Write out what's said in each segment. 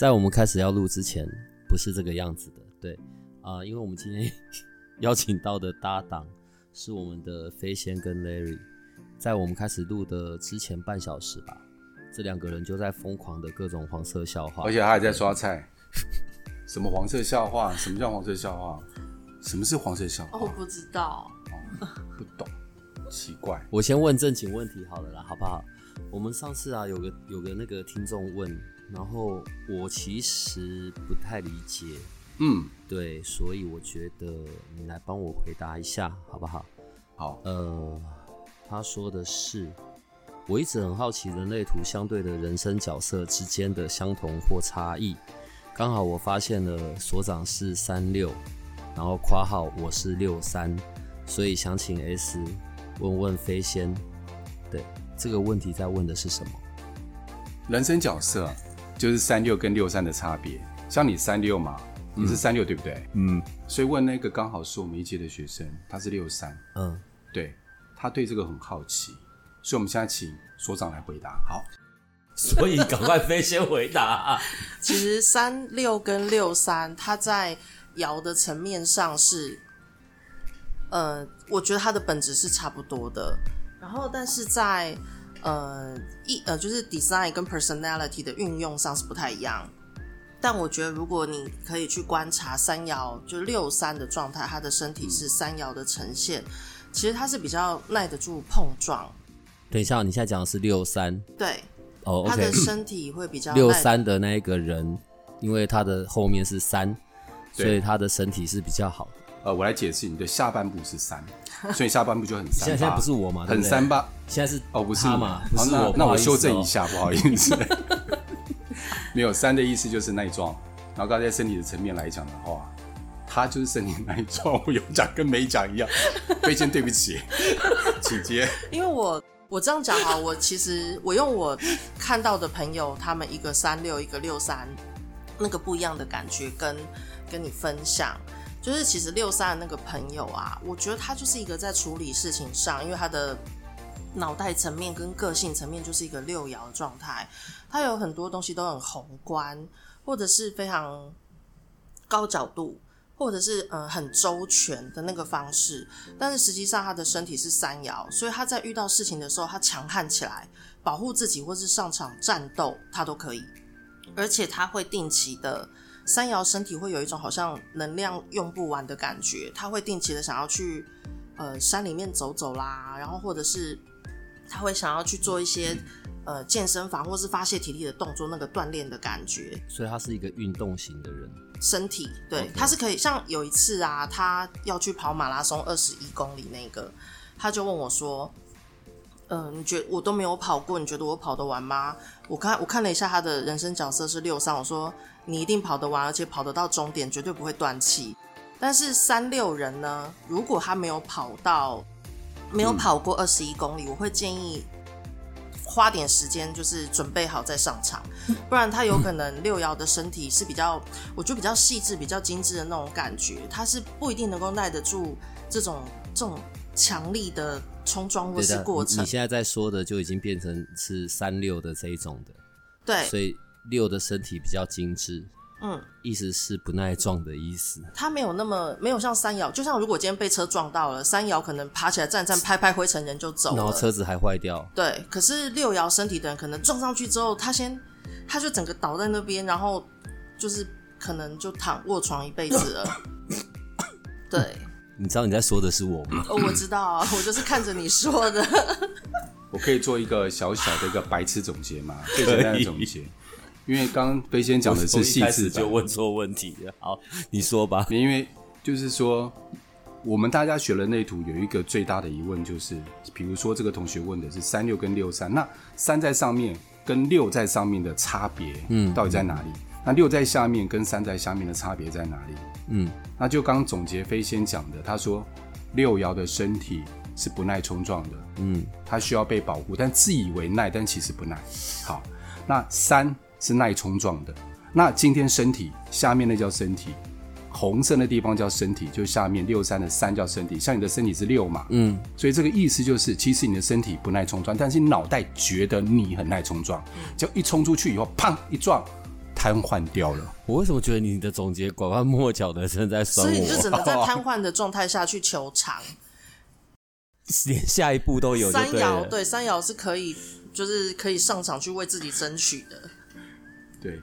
在我们开始要录之前，不是这个样子的，对啊、因为我们今天邀请到的搭档是我们的飞仙跟 Larry，在我们开始录的之前半小时吧，这两个人就在疯狂的各种黄色笑话，而且他还在刷菜。什么黄色笑话？什么叫黄色笑话？什么是黄色笑哦，话？我不知道。不懂，奇怪。我先问正经问题好了啦，好不好？我们上次啊有个有个那个听众问，然后我其实不太理解，嗯，对，所以我觉得你来帮我回答一下好不好？好，呃，他说的是，我一直很好奇人类图相对的人生角色之间的相同或差异。刚好我发现了所长是三六，然后括号我是六三，所以想请 S 问问飞仙，对这个问题在问的是什么？人生角色就是三六跟六三的差别。像你三六嘛，你是三六对不对？嗯所以问那个刚好是我们一届的学生，他是六三，嗯，对他对这个很好奇，所以我们现在请所长来回答。好，所以赶快飞先回答、啊 其实三六跟六三，它在爻的层面上是，呃，我觉得它的本质是差不多的。然后，但是在呃一呃，就是 design 跟 personality 的运用上是不太一样。但我觉得，如果你可以去观察三爻，就六三的状态，他的身体是三爻的呈现，其实他是比较耐得住碰撞。等一下，你现在讲的是六三对，哦他的身体会比较六三的那一个人，因为他的后面是三，所以他的身体是比较好的。呃，我来解释，你的下半部是三，所以下半部就很三八。现在现在不是我嘛，对不对很三八现在是哦，不是他嘛，不是我。那那我修正一。下，不好意思。没有三的意思就是耐撞，然后刚才在身体的层面来讲的话，他就是身体耐撞，我有讲跟没讲一样。飞仙，对不起，请接。因为我我这样讲啊，我其实我用我看到的朋友，他们一个三六，一个六三，那个不一样的感觉跟跟你分享。就是其实六三的那个朋友啊，我觉得他就是一个在处理事情上，因为他的脑袋层面跟个性层面就是一个六爻的状态，他有很多东西都很宏观，或者是非常高角度，或者是呃很周全的那个方式，但是实际上他的身体是三爻，所以他在遇到事情的时候，他强悍起来，保护自己或是上场战斗，他都可以。而且他会定期的三爻身体会有一种好像能量用不完的感觉，他会定期的想要去呃山里面走走啦，然后或者是他会想要去做一些呃健身房或是发泄体力的动作，那个锻炼的感觉。所以他是一个运动型的人。身体，对他是可以。像有一次啊，他要去跑马拉松二十一公里那个，他就问我说：“呃，你觉我都没有跑过，你觉得我跑得完吗？”我看我看了一下他的人生角色是六三，我说你一定跑得完，而且跑得到终点，绝对不会断气。但是三六人呢，如果他没有跑到没有跑过二十一公里，我会建议花点时间，就是准备好再上场，不然他有可能六爻的身体是比较，我觉得比较细致、比较精致的那种感觉，他是不一定能够耐得住这种这种强力的冲撞或是过程你你。现在在说的就已经变成是三六的这一种的，对，所以六的身体比较精致，嗯，意思是不耐撞的意思。他没有那么没有像三爻，就像如果今天被车撞到了，三爻可能爬起来站站拍拍灰尘人就走了。然后车子还坏掉，对，可是六爻身体的人可能撞上去之后，他先他就整个倒在那边，然后就是可能就躺卧床一辈子了。对，你知道你在说的是我吗？哦，我知道啊，我就是看着你说的。我可以做一个小小的一个白痴总结吗？最简单的总结。因为刚刚飞仙讲的是细致就，问错问题了。好，你说吧。因为就是说，我们大家学人类图有一个最大的疑问，就是比如说这个同学问的是三六跟六三，那三在上面，跟六在上面的差别，嗯到底在哪里？那六在下面跟三在下面的差别在哪里？嗯，那就刚总结飞仙讲的，他说六爻的身体是不耐冲撞的，嗯，它需要被保护，但自以为耐，但其实不耐。好，那三是耐冲撞的，那今天身体下面那叫身体，红色的地方叫身体，就下面六三的三叫身体，像你的身体是六嘛，嗯，所以这个意思就是，其实你的身体不耐冲撞，但是你脑袋觉得你很耐冲撞，就一冲出去以后，砰一撞，瘫痪掉了。我为什么觉得你的总结拐弯抹角的，正在酸所以你就只？能在瘫痪的状态下去求偿。连下一步都有三。爻对三爻是可以，就是可以上场去为自己争取的。对，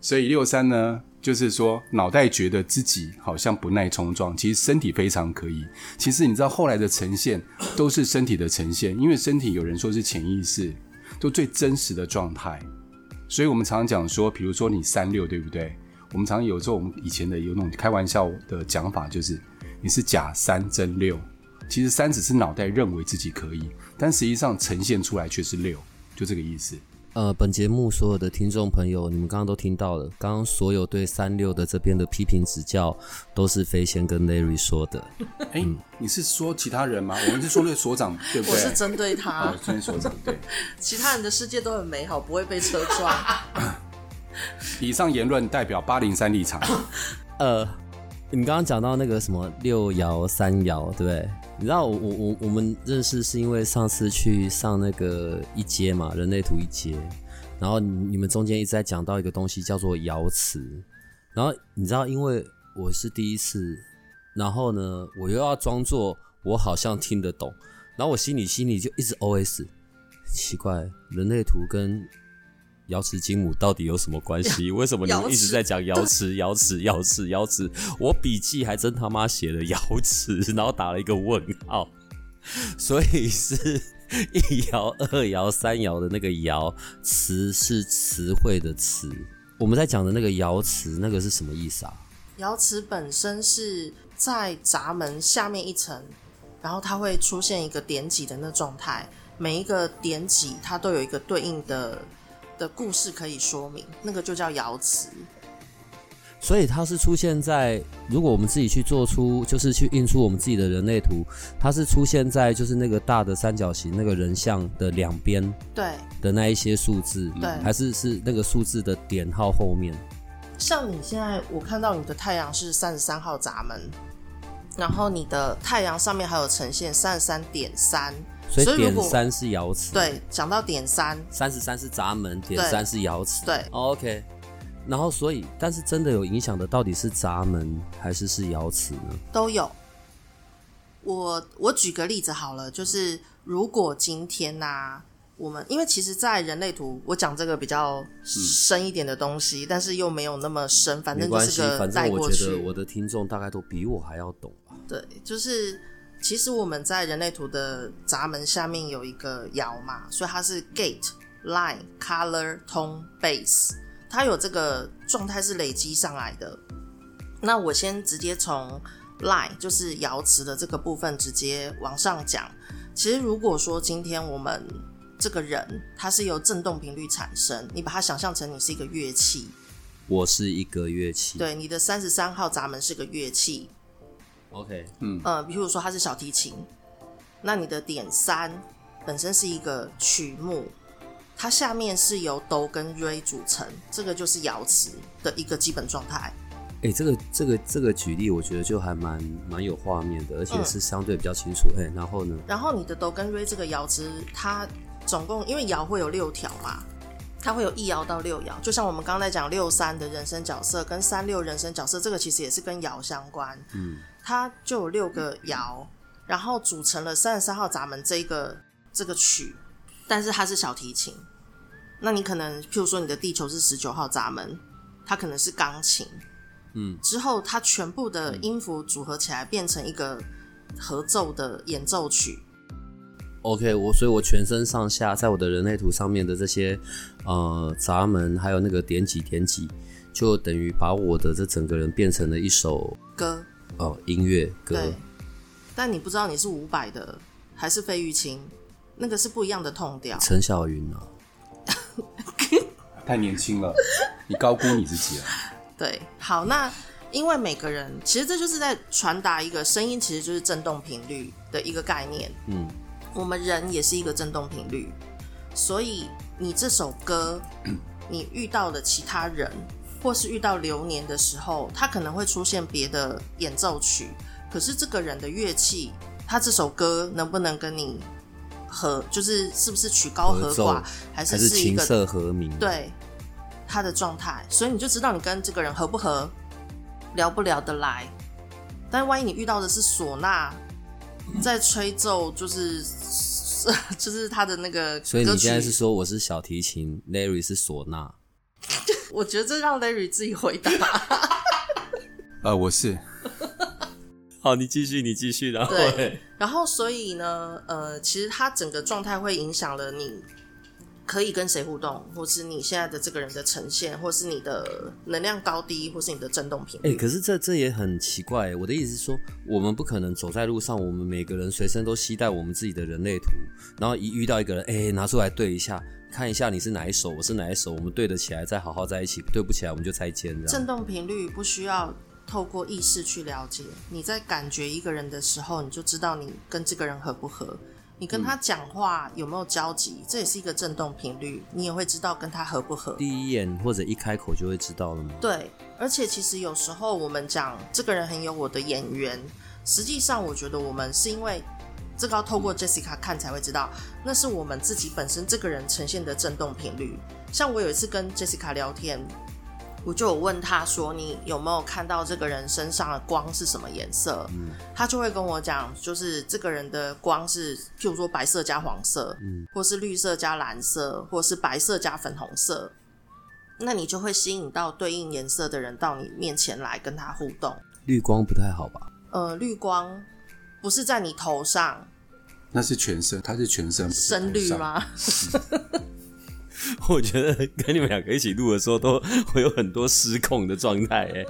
所以六三呢，就是说脑袋觉得自己好像不耐冲撞，其实身体非常可以。其实你知道后来的呈现都是身体的呈现，因为身体有人说是潜意识，都最真实的状态。所以我们常常讲说，比如说你三六，对不对？我们常有时候我们以前的有那种开玩笑的讲法，就是你是假三真六。其实三只是脑袋认为自己可以，但实际上呈现出来却是六，就这个意思。呃，本节目所有的听众朋友，你们刚刚都听到了，刚刚所有对三六的这边的批评指教，都是飞仙跟 Larry 说的。哎、你是说其他人吗？我们是说对所长，对不对？我是针对他哦，，针对所长。对，其他人的世界都很美好，不会被车撞。以上言论代表八零三立场。呃，你刚刚讲到那个什么六爻、三爻，对不对？你知道我我我我们认识是因为上次去上那个一阶嘛，人类图一阶，然后你你们中间一直在讲到一个东西叫做爻辞，然后你知道，因为我是第一次，然后呢，我又要装作我好像听得懂，然后我心里心里就一直 OS，奇怪，人类图跟瑶池金母到底有什么关系？为什么你们一直在讲瑶池、瑶池、瑶池、瑶池？我笔记还真他妈写了瑶池，然后打了一个问号，所以是一爻、二爻、三爻的那个爻词是词汇的词。我们在讲的那个瑶池，那个是什么意思啊？瑶池本身是在闸门下面一层，然后它会出现一个点几的那状态，每一个点几它都有一个对应的的故事可以说明，那个就叫爻辞。所以它是出现在，如果我们自己去做出，就是去印出我们自己的人类图，它是出现在就是那个大的三角形那个人像的两边对，的那一些数字，对还是是那个数字的点号后面？像你现在我看到你的太阳是三十三号闸门，然后你的太阳上面还有呈现三十三点三，所以点三是爻辞，，对，讲到点三，三十三是闸门，点三是爻辞，对哦，OK。然后所以，但是真的有影响的到底是闸门还是是爻辞呢？都有。我我举个例子好了，就是如果今天呐、我们因为其实，在人类图，我讲这个比较深一点的东西，但是又没有那么深，反正是个反带过去正我觉得。我的听众大概都比我还要懂吧。对，就是其实我们在人类图的闸门下面有一个爻嘛，所以它是 gate、line、color、tone、base，它有这个状态是累积上来的。那我先直接从 line 就是爻辞的这个部分直接往上讲。其实如果说今天我们这个人他是由振动频率产生，你把它想象成你是一个乐器，我是一个乐器，对，你的三十三号闸门是个乐器，，OK，嗯呃，比如说它是小提琴，那你的点三本身是一个曲目，它下面是由哆跟瑞组成，这个就是爻辞的一个基本状态。哎、这个这个这个举例，我觉得就还蛮蛮有画面的，而且嗯是相对比较清楚。哎、然后呢？然后你的哆跟瑞这个爻辞，它总共因为爻会有六条嘛，它会有一爻到六爻，就像我们刚才讲六三的人生角色跟三六人生角色，这个其实也是跟爻相关。嗯，它就有六个爻，然后组成了三十三号闸门这一个这个曲，但是它是小提琴。那你可能，譬如说你的地球是十九号闸门，它可能是钢琴，嗯，之后它全部的音符组合起来变成一个合奏的演奏曲。OK，我所以，我全身上下在我的人类图上面的这些呃闸门，还有那个点几点几，就等于把我的这整个人变成了一首歌，哦、音乐歌对。但你不知道你是伍佰的还是费玉清，那个是不一样的痛调。陈小云啊，太年轻了，你高估你自己了。对，好，那因为每个人其实这就是在传达一个声音，其实就是振动频率的一个概念。嗯，我们人也是一个振动频率，所以你这首歌，你遇到的其他人，或是遇到流年的时候，他可能会出现别的演奏曲，可是这个人的乐器，他这首歌能不能跟你合，就是是不是曲高和寡，还是还是一个瑟和鸣？，对他的状态，所以你就知道你跟这个人合不合，聊不聊得来。但万一你遇到的是唢呐在吹奏，就是 就是他的那个所以你现在是说我是小提琴，Larry 是唢呐。我觉得这让 Larry 自己回答。呃，我是 好，你继续，你继续，然后对，然后所以呢，呃，其实他整个状态会影响了你可以跟谁互动，或是你现在的这个人的呈现，或是你的能量高低，或是你的振动频哎、率。可是这这也很奇怪。我的意思是说，我们不可能走在路上，我们每个人随身都携带我们自己的人类图，然后一遇到一个人，哎、拿出来对一下，看一下你是哪一首，我是哪一首，我们对得起来，再好好在一起；对不起来，我们就拆迁。这样振动频率不需要透过意识去了解，你在感觉一个人的时候，你就知道你跟这个人合不合。你跟他讲话有没有交集，这也是一个振动频率，你也会知道跟他合不合。第一眼或者一开口就会知道了吗？对，而且其实有时候我们讲这个人很有我的眼缘，实际上我觉得我们是因为这个要透过 Jessica 看才会知道，那是我们自己本身这个人呈现的振动频率。像我有一次跟 Jessica 聊天，我就有问他说：“你有没有看到这个人身上的光是什么颜色？”他就会跟我讲，就是这个人的光是，譬如说白色加黄色，嗯，或是绿色加蓝色，或是白色加粉红色。那你就会吸引到对应颜色的人到你面前来跟他互动。绿光不太好吧？呃，绿光不是在你头上那是全身，它是全身，不是深绿上？吗？我觉得跟你们两个一起录的时候，都会有很多失控的状态。哎，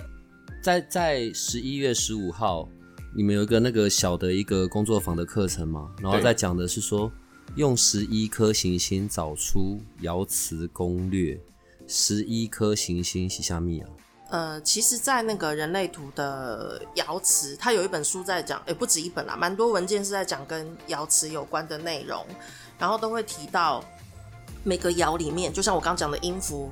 在在十一月十五号，你们有一个那个小的一个工作坊的课程嘛？然后对在讲的是说，用十一颗行星找出爻辞攻略。十一颗行星洗下密啊，呃，其实，在那个人类图的瑶池，它有一本书在讲，也不止一本啦，蛮多文件是在讲跟瑶池有关的内容，然后都会提到每个爻里面，就像我刚讲的音符，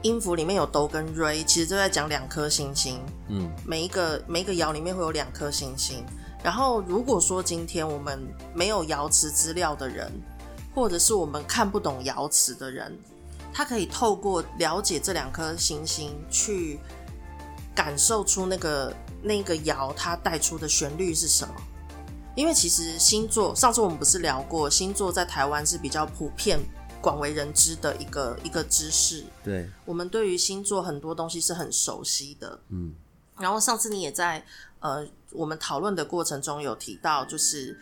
音符里面有哆跟瑞，其实都在讲两颗星星，嗯，每一个每一个爻里面会有两颗星星。然后，如果说今天我们没有瑶池资料的人，或者是我们看不懂瑶池的人，他可以透过了解这两颗行星，去感受出那个那个爻它带出的旋律是什么。因为其实星座，上次我们不是聊过，星座在台湾是比较普遍、广为人知的一个一个知识。对，我们对于星座很多东西是很熟悉的。嗯，然后上次你也在呃我们讨论的过程中有提到，就是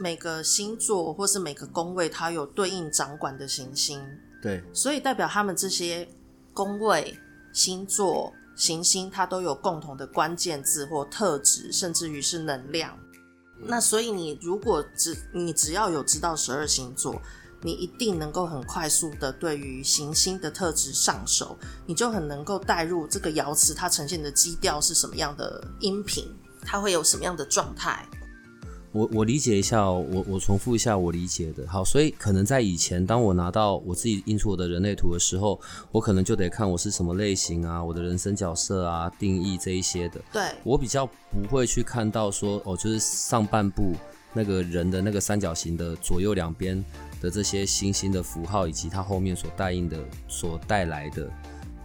每个星座或是每个宫位，它有对应掌管的行星，对，所以代表他们这些宫位、星座、行星，它都有共同的关键字或特质，甚至于是能量。那所以你如果只你只要有知道十二星座，你一定能够很快速的对于行星的特质上手，你就很能够带入这个爻辞它呈现的基调是什么样的音频，它会有什么样的状态。我我理解一下哦，我我重复一下我理解的。好，所以可能在以前，当我拿到我自己印出我的人类图的时候，我可能就得看我是什么类型啊，我的人生角色啊，定义这一些的。对，我比较不会去看到说哦，就是上半部那个人的那个三角形的左右两边的这些星星的符号，以及它后面所带应的、所带来的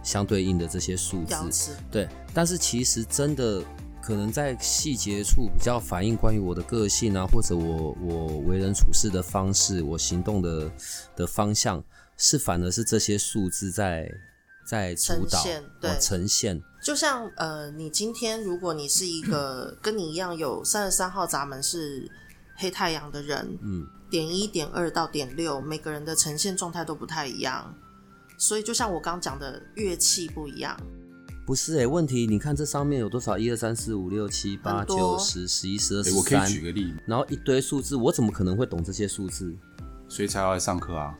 相对应的这些数字。对，但是其实真的可能在细节处比较反映关于我的个性啊，或者我我为人处事的方式，我行动的的方向，是反而是这些数字在在主导对哦呈现。就像呃，你今天如果你是一个跟你一样有三十三号闸门是黑太阳的人，嗯，点一、点二到点六，每个人的呈现状态都不太一样。所以就像我刚讲的，乐器不一样，不是哎、问题你看这上面有多少？一二三四五六七八九十十一十二十三我可以，举个例，然后一堆数字，我怎么可能会懂这些数字？所以才要来上课啊。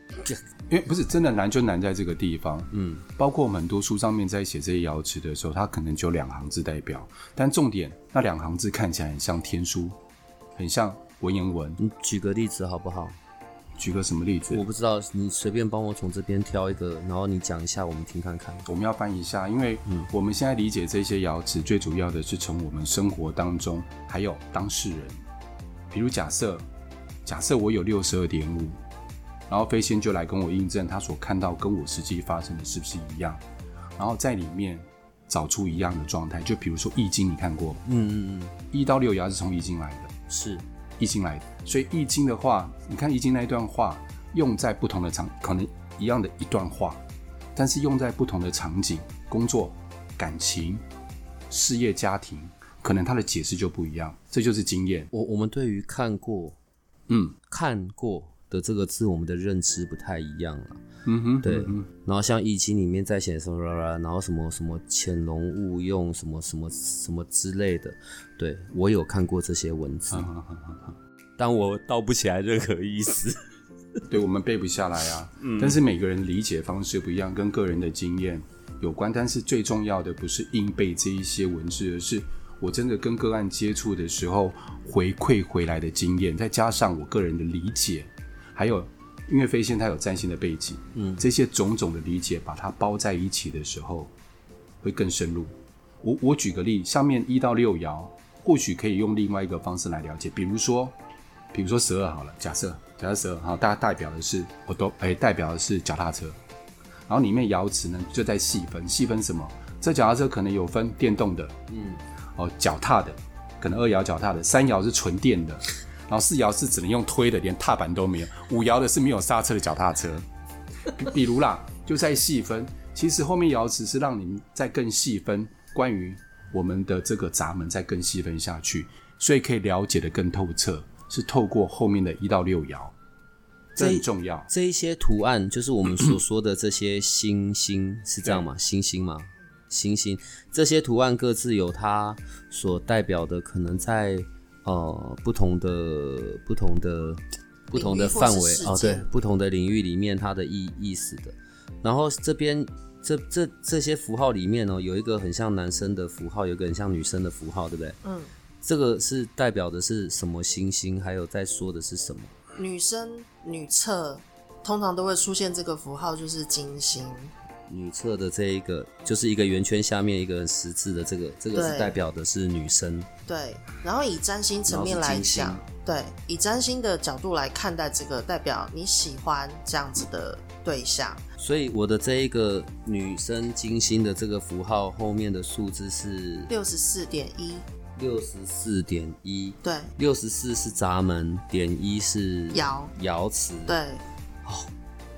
因为不是真的难，就难在这个地方。嗯，包括我们很多书上面在写这些爻辞的时候，它可能只有两行字代表，但重点那两行字看起来很像天书，很像文言文。你举个例子好不好？举个什么例子？我不知道，你随便帮我从这边挑一个，然后你讲一下，我们听看看。我们要翻一下，因为我们现在理解这些爻辞，最主要的是从我们生活当中，还有当事人。比如假设，假设我有六十二点五。然后飞仙就来跟我印证，他所看到跟我实际发生的是不是一样？然后在里面找出一样的状态。就比如说《易经》，你看过？嗯嗯嗯。一到六爻是从《易经》来的，是《易经》来的。所以《易经》的话，你看《易经》那一段话，用在不同的场，可能一样的一段话，但是用在不同的场景、工作、感情、事业、家庭，可能它的解释就不一样。这就是经验。我我们对于看过，嗯，看过。的这个字，我们的认知不太一样了。嗯哼，对。然后像《易经》里面在写什么，然后什么什么潜龙勿用，什么什么什么之类的。对我有看过这些文字，但我道不起来任何意思。对我们背不下来啊。嗯。但是每个人理解方式不一样，跟个人的经验有关。但是最重要的不是硬背这一些文字，而是我真的跟个案接触的时候回馈回来的经验，再加上我个人的理解。还有，因为飞仙它有占星的背景，嗯，这些种种的理解，把它包在一起的时候，会更深入。我我举个例，上面一到六爻，或许可以用另外一个方式来了解。比如说，比如说十二好了，假设假设十二，好，大家代表的是我都哎，代表的是脚踏车。然后里面爻辞呢，就在细分，细分什么？这脚踏车可能有分电动的，嗯，哦，脚踏的，可能二爻脚踏的，三爻是纯电的。然后四爻是只能用推的，连踏板都没有；五爻的是没有刹车的脚踏车。比如啦，就在细分。其实后面爻辞是让你们再更细分，关于我们的这个闸门再更细分下去，所以可以了解的更透彻。是透过后面的一到六爻，这很重要。这一些图案就是我们所说的这些星星，是这样吗？星星吗？星星这些图案各自有它所代表的，可能在。呃，不同的、不同的、不同的范围哦，对，不同的领域里面它的意意思的。然后这边这这这些符号里面呢，有一个很像男生的符号，有一个很像女生的符号，对不对？嗯。这个是代表的是什么星星？还有在说的是什么？女生女厕通常都会出现这个符号，就是金星。女厕的这一个就是一个圆圈下面一个十字的这个，这个是代表的是女生。对，然后以占星层面来讲，对，以占星的角度来看待这个，代表你喜欢这样子的对象。所以我的这一个女生金星的这个符号后面的数字是六十四点一，六十四点一，对，六十四是闸门，点一是爻。爻辞，对，哦。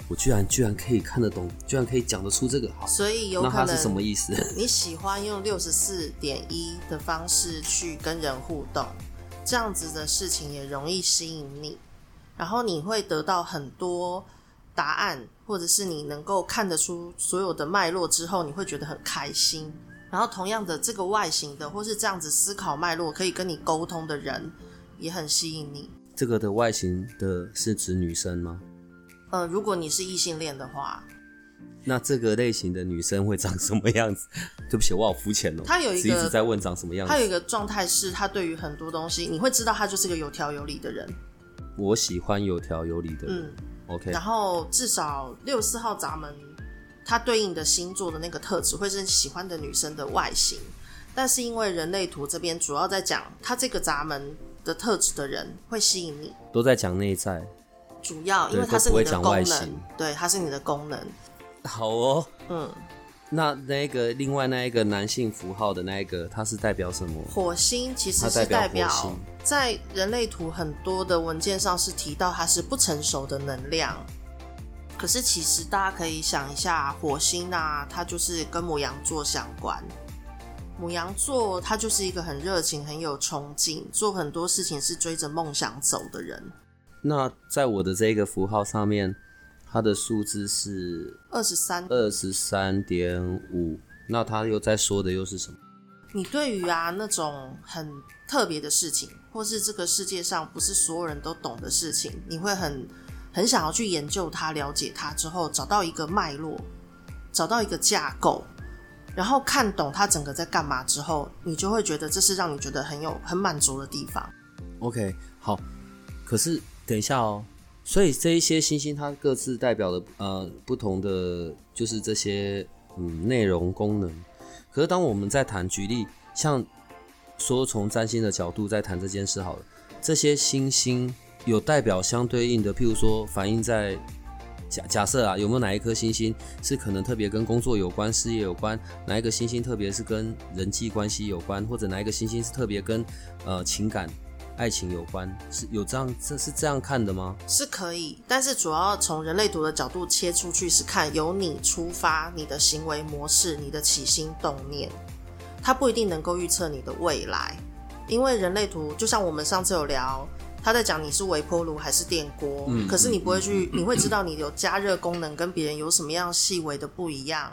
我居然居然可以看得懂，居然可以讲得出这个，好，所以有可能是什么意思？你喜欢用六十四点一的方式去跟人互动，这样子的事情也容易吸引你，然后你会得到很多答案，或者是你能够看得出所有的脉络之后，你会觉得很开心。然后同样的，这个外形的或是这样子思考脉络可以跟你沟通的人，也很吸引你。这个的外形的是指女生吗？呃，如果你是异性恋的话，那这个类型的女生会长什么样子？对不起，我好肤浅哦。她有一个一直在问长什么样子。她有一个状态是，她对于很多东西，你会知道她就是个有条有理的人。我喜欢有条有理的人。嗯，OK。然后至少六四号闸门，它对应的星座的那个特质会是喜欢的女生的外形。但是因为人类图这边主要在讲，它这个闸门的特质的人会吸引你，都在讲内在。主要因为它是你的功能，对，它是你的功能。好哦，嗯，那那个另外那一个男性符号的那一个，它是代表什么？火星其实是代表在人类图很多的文件上是提到它是不成熟的能量。可是其实大家可以想一下，火星啊，它就是跟母羊座相关。母羊座它就是一个很热情、很有冲劲，做很多事情是追着梦想走的人。那在我的这个符号上面，它的数字是二十三，二十三点五。那他又在说的又是什么？你对于啊那种很特别的事情，或是这个世界上不是所有人都懂的事情，你会很很想要去研究它、了解它之后，找到一个脉络，找到一个架构，然后看懂它整个在干嘛之后，你就会觉得这是让你觉得很有很满足的地方。OK，好。可是等一下哦，所以这一些星星它各自代表的呃不同的就是这些嗯内容功能。可是当我们在谈举例，像说从占星的角度在谈这件事好了，这些星星有代表相对应的，譬如说反映在假假设啊，有没有哪一颗星星是可能特别跟工作有关、事业有关？哪一个星星特别是跟人际关系有关，或者哪一个星星是特别跟呃情感、爱情有关？是有这样这是这样看的吗？是可以，但是主要从人类图的角度切出去，是看由你出发，你的行为模式，你的起心动念，它不一定能够预测你的未来，因为人类图就像我们上次有聊，他在讲你是微波炉还是电锅，可是你不会去，你会知道你有加热功能跟别人有什么样细微的不一样。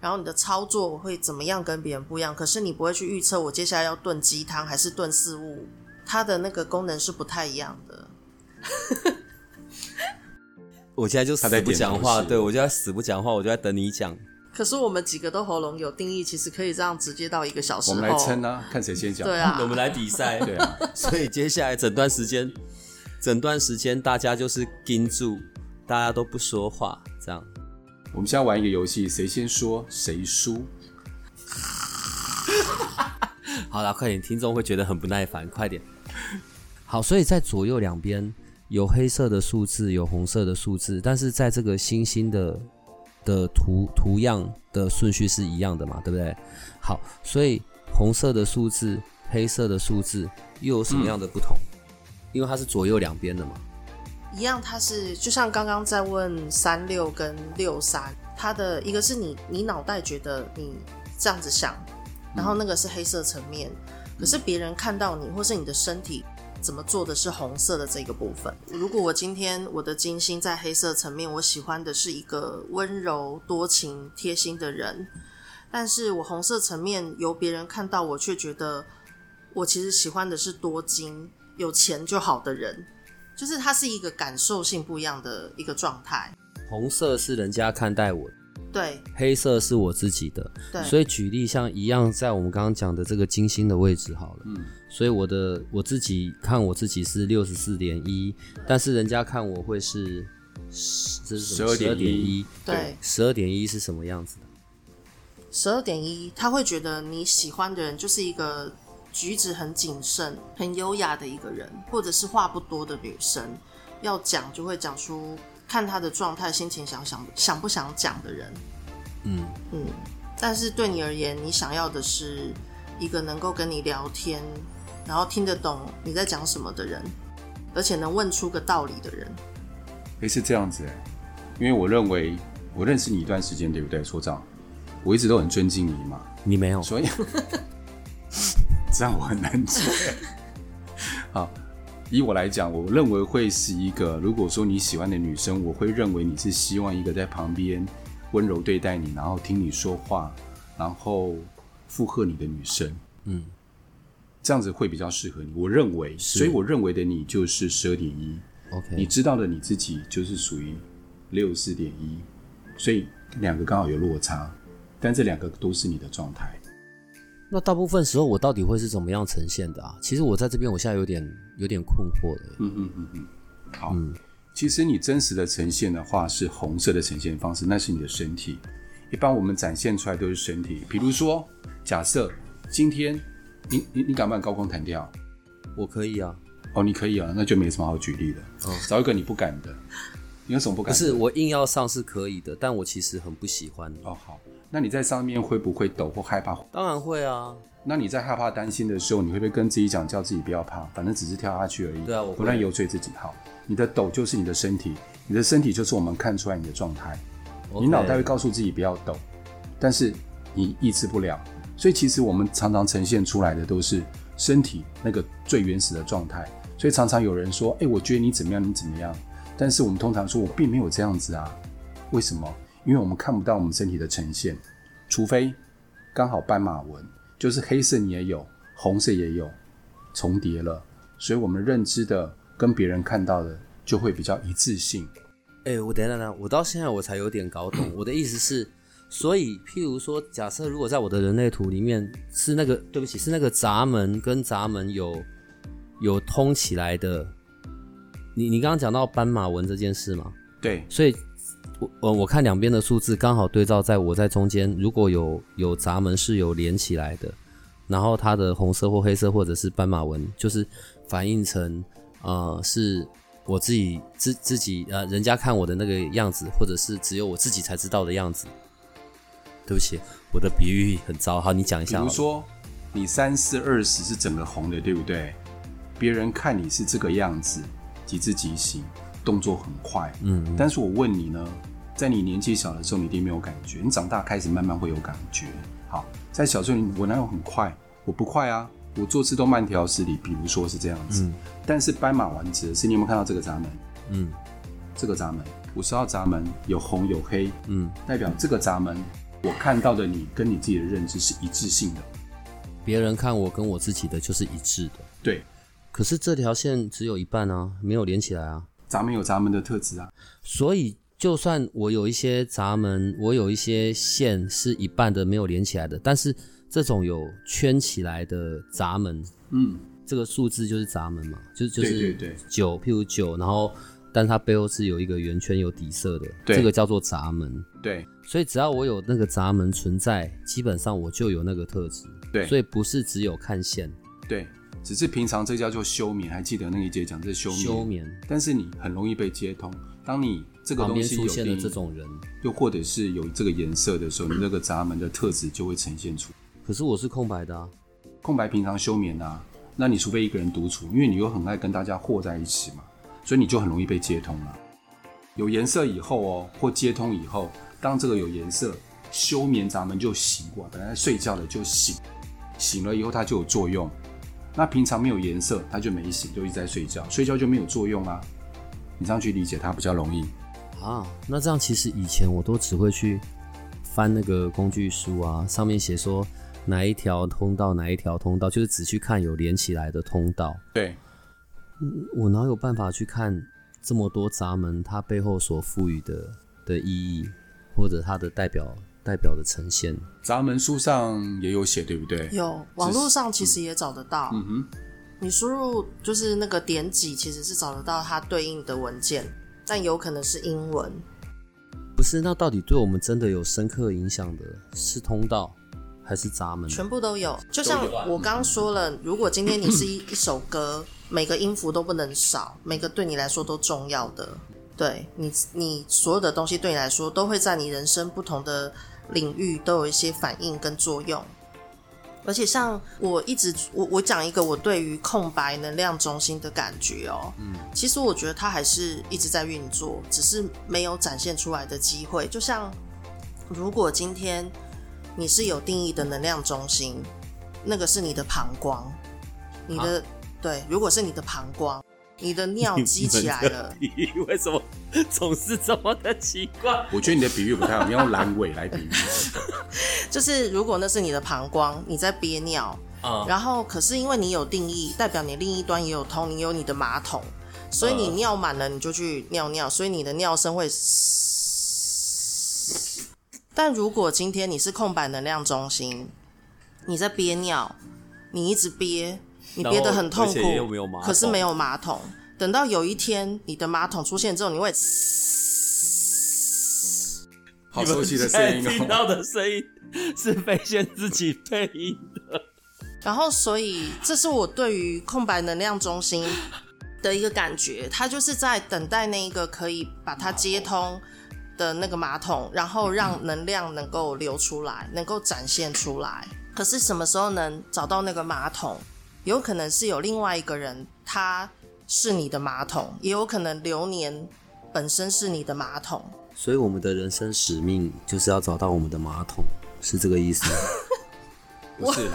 然后你的操作会怎么样跟别人不一样？可是你不会去预测我接下来要炖鸡汤还是炖四物，它的那个功能是不太一样的。我现在就死不讲话，对我就在死不讲话，我就在等你讲。可是我们几个都喉咙有定义，其实可以这样直接到一个小时。我们来撑啊，看谁先讲。对啊，我们来比赛，对啊，所以接下来整段时间，整段时间大家就是盯住，大家都不说话，这样。我们现在玩一个游戏，谁先说谁输。好了，快点，听众会觉得很不耐烦，快点。好，所以在左右两边有黑色的数字，有红色的数字，但是在这个星星的的图图样的顺序是一样的嘛，对不对？好，所以红色的数字、黑色的数字又有什么样的不同？因为它是左右两边的嘛。一样，它是就像刚刚在问三六跟六三，它的一个是你你脑袋觉得你这样子想，然后那个是黑色层面，可是别人看到你或是你的身体怎么做的是红色的这个部分。如果我今天我的金星在黑色层面，我喜欢的是一个温柔、多情、贴心的人，但是我红色层面由别人看到我，却觉得我其实喜欢的是多金、有钱就好的人。就是它是一个感受性不一样的一个状态。红色是人家看待我的，对。黑色是我自己的。对，所以举例像一样，在我们刚刚讲的这个金星的位置好了，嗯，所以我的我自己看我自己是六十四点一，但是人家看我会是十这是什么？12.1一，对。十二点一是什么样子的？十二点一，他会觉得你喜欢的人就是一个举止很谨慎、很优雅的一个人，或者是话不多的女生，要讲就会讲出看他的状态、心情想想想不想讲的人。嗯嗯，但是对你而言，你想要的是一个能够跟你聊天，然后听得懂你在讲什么的人，而且能问出个道理的人。诶，是这样子哎，因为我认为我认识你一段时间，对不对，所长？我一直都很尊敬你嘛，你没有，所以 这样我很难接。好，以我来讲，我认为会是一个，如果说你喜欢的女生，我会认为你是希望一个在旁边温柔对待你，然后听你说话，然后附和你的女生。嗯，这样子会比较适合你。我认为，所以我认为的你就是十二点一。OK，你知道的你自己就是属于六四点一，所以两个刚好有落差，但这两个都是你的状态。那大部分时候我到底会是怎么样呈现的啊？其实我在这边我现在有点有点困惑了。嗯嗯嗯嗯，好。嗯其实你真实的呈现的话是红色的呈现方式，那是你的身体。一般我们展现出来都是身体，比如说，假设今天你你你敢不敢高空弹跳？我可以啊，哦，你可以啊，那就没什么好举例的。哦找一个你不敢的，你有什么不敢的？不是我硬要上是可以的，但我其实很不喜欢。哦，好，那你在上面会不会抖或害怕？当然会啊，那你在害怕、担心的时候，你会不会跟自己讲，叫自己不要怕，反正只是跳下去而已？对啊我不断游说自己。好，你的抖就是你的身体，你的身体就是我们看出来你的状态。你脑袋会告诉自己不要抖，但是你抑制不了，所以其实我们常常呈现出来的都是身体那个最原始的状态。所以常常有人说：“哎、我觉得你怎么样，你怎么样。”但是我们通常说：“我并没有这样子啊。”为什么？因为我们看不到我们身体的呈现，除非刚好斑马纹，就是黑色你也有，红色也有，重叠了，所以我们认知的跟别人看到的就会比较一致性。哎、我等等下，我到现在我才有点搞懂。我的意思是，所以譬如说，假设如果在我的人类图里面是那个，对不起，是那个闸门跟闸门有有通起来的。你你刚刚讲到斑马纹这件事吗，对，所以我我我看两边的数字刚好对照在我在中间，如果有有闸门是有连起来的，然后它的红色或黑色或者是斑马纹，就是反映成呃是我自己自自己呃人家看我的那个样子，或者是只有我自己才知道的样子。对不起，我的比喻很糟，好，你讲一下比。如说你三四二十是整个红的，对不对？别人看你是这个样子，极致极行，动作很快。嗯，但是我问你呢，在你年纪小的时候，你一定没有感觉，你长大开始慢慢会有感觉。好，在小时候我哪有很快？我不快啊，我做事都慢条斯理。比如说是这样子，但是斑马丸子是你有没有看到这个闸门？嗯这个闸门五十号闸门有红有黑，嗯，代表这个闸门我看到的你跟你自己的认知是一致性的。别人看我跟我自己的就是一致的，对，可是这条线只有一半啊，没有连起来啊。闸门有闸门的特质啊。所以，就算我有一些闸门，我有一些线是一半的没有连起来的，但是这种有圈起来的闸门，嗯，这个数字就是闸门嘛，就就是对对对九，譬如九，然后但它背后是有一个圆圈有底色的，对这个叫做闸门。对所以只要我有那个闸门存在，基本上我就有那个特质。对所以不是只有看线对，只是平常这叫做休眠，还记得那一节讲这是休眠。休眠，但是你很容易被接通。当你这个东西有出现了这种人。又或者是有这个颜色的时候，你那个闸门的特质就会呈现出。可是我是空白的啊，空白平常休眠啊，那你除非一个人独处，因为你又很爱跟大家和在一起嘛，所以你就很容易被接通了。有颜色以后哦，或接通以后，当这个有颜色，休眠闸门就醒过来，本来睡觉的就醒，醒了以后它就有作用。那平常没有颜色，它就没醒，就一直在睡觉，睡觉就没有作用啊。你这样去理解它比较容易。啊，那这样其实以前我都只会去翻那个工具书啊，上面写说哪一条通道哪一条通道，就是只去看有连起来的通道。对，我哪有办法去看这么多闸门它背后所赋予的的意义，或者它的代表代表的呈现？闸门书上也有写，对不对？有网络上其实也找得到。嗯哼，你输入就是那个点几，其实是找得到它对应的文件，但有可能是英文。不是，那到底对我们真的有深刻影响的是通道还是闸门？全部都有。就像我刚刚说了，如果今天你是一 一首歌，每个音符都不能少，每个对你来说都重要的。对你，你所有的东西对你来说，都会在你人生不同的领域都有一些反应跟作用。而且像我一直我我讲一个我对于空白能量中心的感觉哦，嗯，其实我觉得它还是一直在运作，只是没有展现出来的机会。就像如果今天你是有定义的能量中心，那个是你的膀胱，你的、对，如果是你的膀胱，你的尿 积起来了，为什么总是这么的奇怪？我觉得你的比喻不太好，你用阑尾来比喻。就是如果那是你的膀胱，你在憋尿，啊然后可是因为你有定义，代表你另一端也有通，你有你的马桶，所以你尿满了你就去尿尿，所以你的尿声会嘶。但如果今天你是空白能量中心，你在憋尿，你一直憋，你憋得很痛苦，桶可是没有马桶。等到有一天你的马桶出现之后，你会好熟悉的声音哦。听到的声音是飞仙自己配音的。然后，所以这是我对于空白能量中心的一个感觉，它就是在等待那一个可以把它接通的那个马桶，然后让能量能够流出来，能够展现出来。可是什么时候能找到那个马桶？有可能是有另外一个人，他是你的马桶，也有可能流年本身是你的马桶。所以我们的人生使命就是要找到我们的马桶，是这个意思吗？不是啦，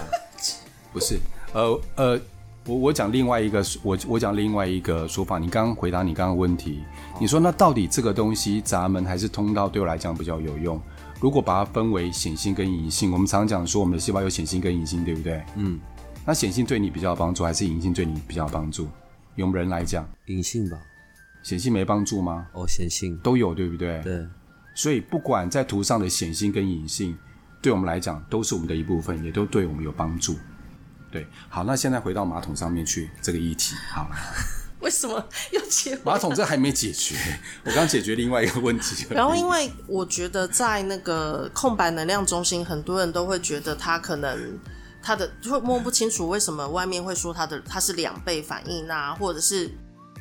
不是，呃呃，我我讲另外一个，我我讲另外一个说法。你刚刚回答你刚刚问题，你说那到底这个东西闸门还是通道对我来讲比较有用？如果把它分为显性跟隐性，我们常讲说我们的细胞有显性跟隐性，对不对？嗯，那显性对你比较有帮助，还是隐性对你比较有帮助？用人来讲，隐性吧。显性没帮助吗？哦，显性，都有，对不对？对，所以不管在图上的显性跟隐性，对我们来讲都是我们的一部分，也都对我们有帮助。对，好，那现在回到马桶上面去这个议题，好了，为什么又切回马桶这还没解决，我刚解决另外一个问题。然后，因为我觉得在那个空白能量中心，很多人都会觉得他可能他的会摸不清楚为什么外面会说他的他是两倍反应啊，或者是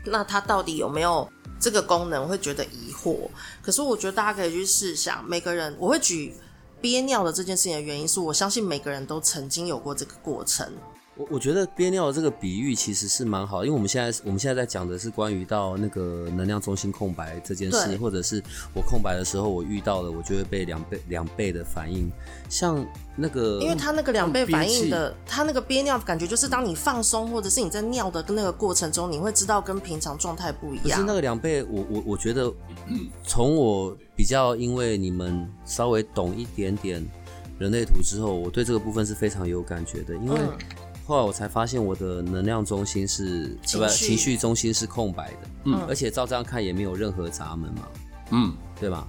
那他到底有没有这个功能，会觉得疑惑。可是我觉得大家可以去试想，每个人我会举憋尿的这件事情的原因是我相信每个人都曾经有过这个过程。我我觉得憋尿这个比喻其实是蛮好，因为我们现在我们现在在讲的是关于到那个能量中心空白这件事，或者是我空白的时候我遇到了，我就会被两倍两倍的反应，像那个因为他那个两倍反应的，他那个憋尿感觉就是当你放松或者是你在尿的那个过程中，你会知道跟平常状态不一样。可是那个两倍，我我我觉得，从我比较因为你们稍微懂一点点人类图之后，我对这个部分是非常有感觉的，因为嗯后来我才发现我的能量中心是呃不情绪情绪中心是空白的，嗯。而且照这样看也没有任何闸门嘛，嗯。对吧？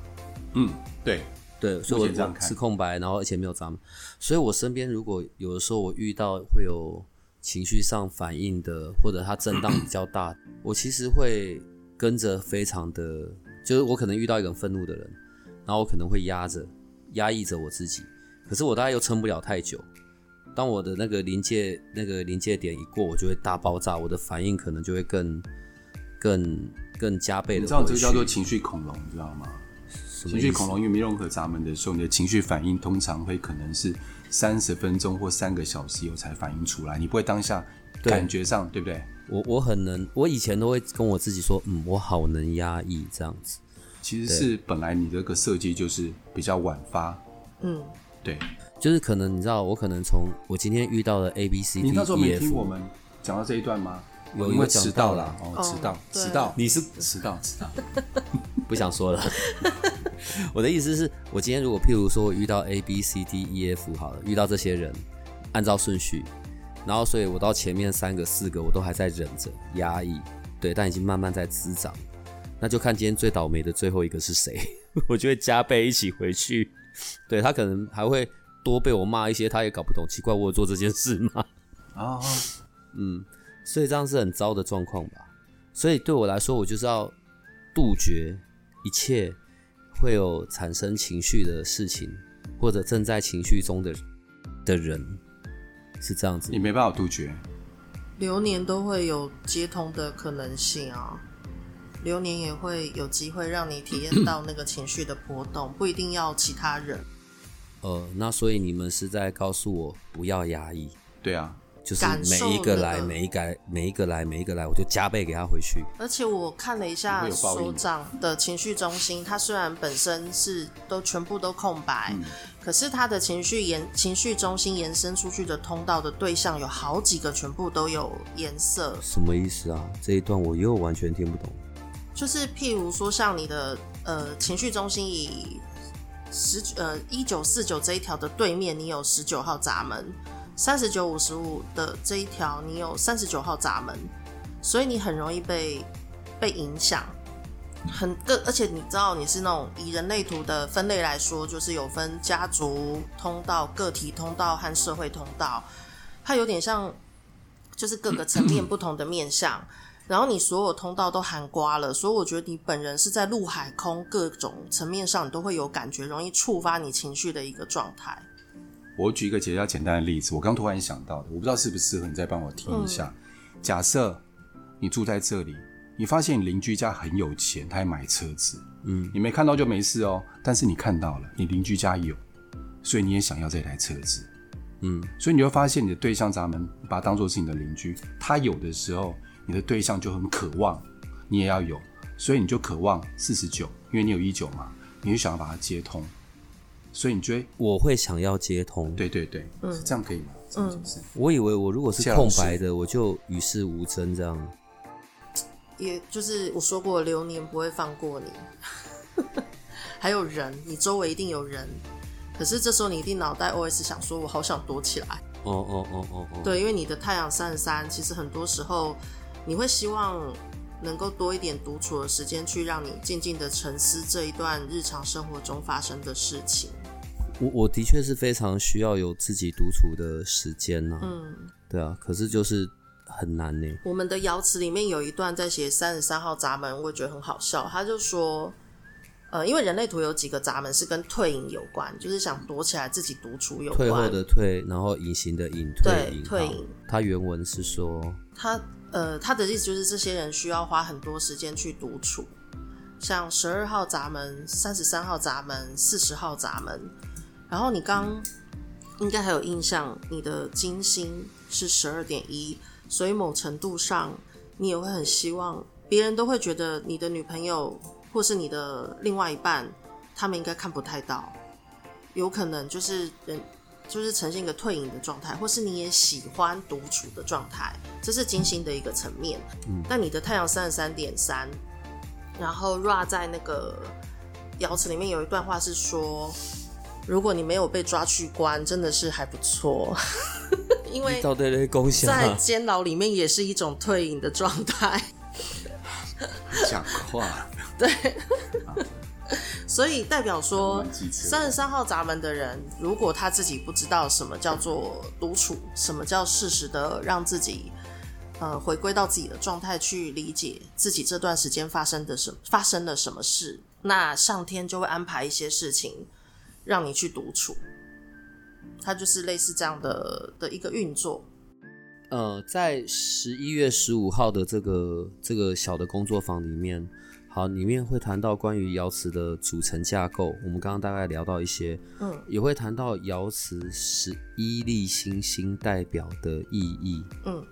嗯，对，对，所以我我目前这样看。是空白，然后而且没有闸门，所以我身边如果有的时候我遇到会有情绪上反应的，或者它震荡比较大，我其实会跟着非常的，就是我可能遇到一个很愤怒的人，然后我可能会压着压抑着我自己，可是我大概又撑不了太久。当我的那个临界那个临界点一过，我就会大爆炸，我的反应可能就会更更更加倍的。你知道这个叫做情绪恐龙，你知道吗？情绪恐龙因为没任何闸门的时候，你的情绪反应通常会可能是三十分钟或三个小时以后才反应出来，你不会当下感觉上，对不对？我我很能，我以前都会跟我自己说，嗯，我好能压抑这样子。其实是本来你这个设计就是比较晚发，嗯，对。就是可能你知道，我可能从我今天遇到了 A B C D 你那时候 E 没听 F，我们讲到这一段吗？有因为有讲到迟到了哦，哦迟到，迟到，你是迟到，迟到。不想说了。我的意思是我今天如果譬如说我遇到 A B C D E F 好了，遇到这些人，按照顺序，然后所以我到前面三个四个我都还在忍着压抑，对，但已经慢慢在滋长。那就看今天最倒霉的最后一个是谁，我就会加倍一起回去。对他可能还会多被我骂一些，他也搞不懂，奇怪我有做这件事吗？啊，嗯所以这样是很糟的状况吧。所以对我来说，我就是要杜绝一切会有产生情绪的事情，或者正在情绪中的的人，是这样子你。没办法杜绝。流年都会有接通的可能性啊。流年也会有机会让你体验到那个情绪的波动，不一定要其他人。呃，那所以你们是在告诉我不要压抑，对啊，就是每一个来，那个每一个来，每一个来，每一个来，我就加倍给他回去。而且我看了一下所长的情绪中心，他虽然本身是都全部都空白，嗯可是他的情绪延情绪中心延伸出去的通道的对象有好几个，全部都有颜色。什么意思啊？这一段我又完全听不懂。就是譬如说，像你的呃情绪中心以十呃一九四九这一条的对面，你有十九号闸门；三十九五十五的这一条，你有三十九号闸门，所以你很容易被被影响。很个，而且你知道你是那种以人类图的分类来说，就是有分家族通道、个体通道和社会通道，它有点像，就是各个层面不同的面向。然后你所有通道都含刮了，所以我觉得你本人是在陆海空各种层面上，你都会有感觉，容易触发你情绪的一个状态。我举一个比较简单的例子，我刚突然想到的，我不知道适不适合，你再帮我听一下。假设你住在这里，你发现你邻居家很有钱，他还买车子，嗯，你没看到就没事哦，但是你看到了，你邻居家有，所以你也想要这台车子，嗯，所以你会发现你的对象咱们，把它当做是你的邻居，他有的时候，你的对象就很渴望，你也要有，所以你就渴望四十九，因为你有一九嘛，你就想要把它接通，所以你觉得我会想要接通，对对对，是这样可以吗？这么解释？我以为我如果是空白的，我就与世无争这样。也就是我说过，流年不会放过你。还有人，你周围一定有人，可是这时候你一定脑袋 OS 想说，我好想躲起来。哦哦哦哦哦，对，因为你的太阳三十三，其实很多时候你会希望能够多一点独处的时间，去让你静静的沉思这一段日常生活中发生的事情。我我的确是非常需要有自己独处的时间呐、嗯，对啊，可是就是很难呢。我们的瑶词里面有一段在写三十三号闸门，我觉得很好笑。他就说，呃，因为人类图有几个闸门是跟退隐有关，就是想躲起来自己独处有关。退后的退，然后隐形的隐，退隐。退隐他原文是说，他呃，他的意思就是这些人需要花很多时间去独处，像十二号闸门、三十三号闸门、四十号闸门。然后你刚应该还有印象，你的金星是十二点一，所以某程度上你也会很希望别人都会觉得你的女朋友或是你的另外一半，他们应该看不太到，有可能就是人就是呈现一个退隐的状态，或是你也喜欢独处的状态，这是金星的一个层面。嗯，但你的太阳三十三点三，然后 Ra 在那个瑶池里面有一段话是说，如果你没有被抓去关，真的是还不错，因为在监牢里面也是一种退隐的状态。讲话。对，所以代表说三十三号闸门的人，如果他自己不知道什么叫做独处，什么叫适时的让自己呃回归到自己的状态，去理解自己这段时间发生的什发生了什么事，那上天就会安排一些事情让你去独处。它就是类似这样的的一个运作。呃，在十一月十五号的这个这个小的工作坊里面，好，里面会谈到关于瑶池的组成架构。我们刚刚大概聊到一些，嗯，也会谈到瑶池十一粒星星代表的意义。嗯，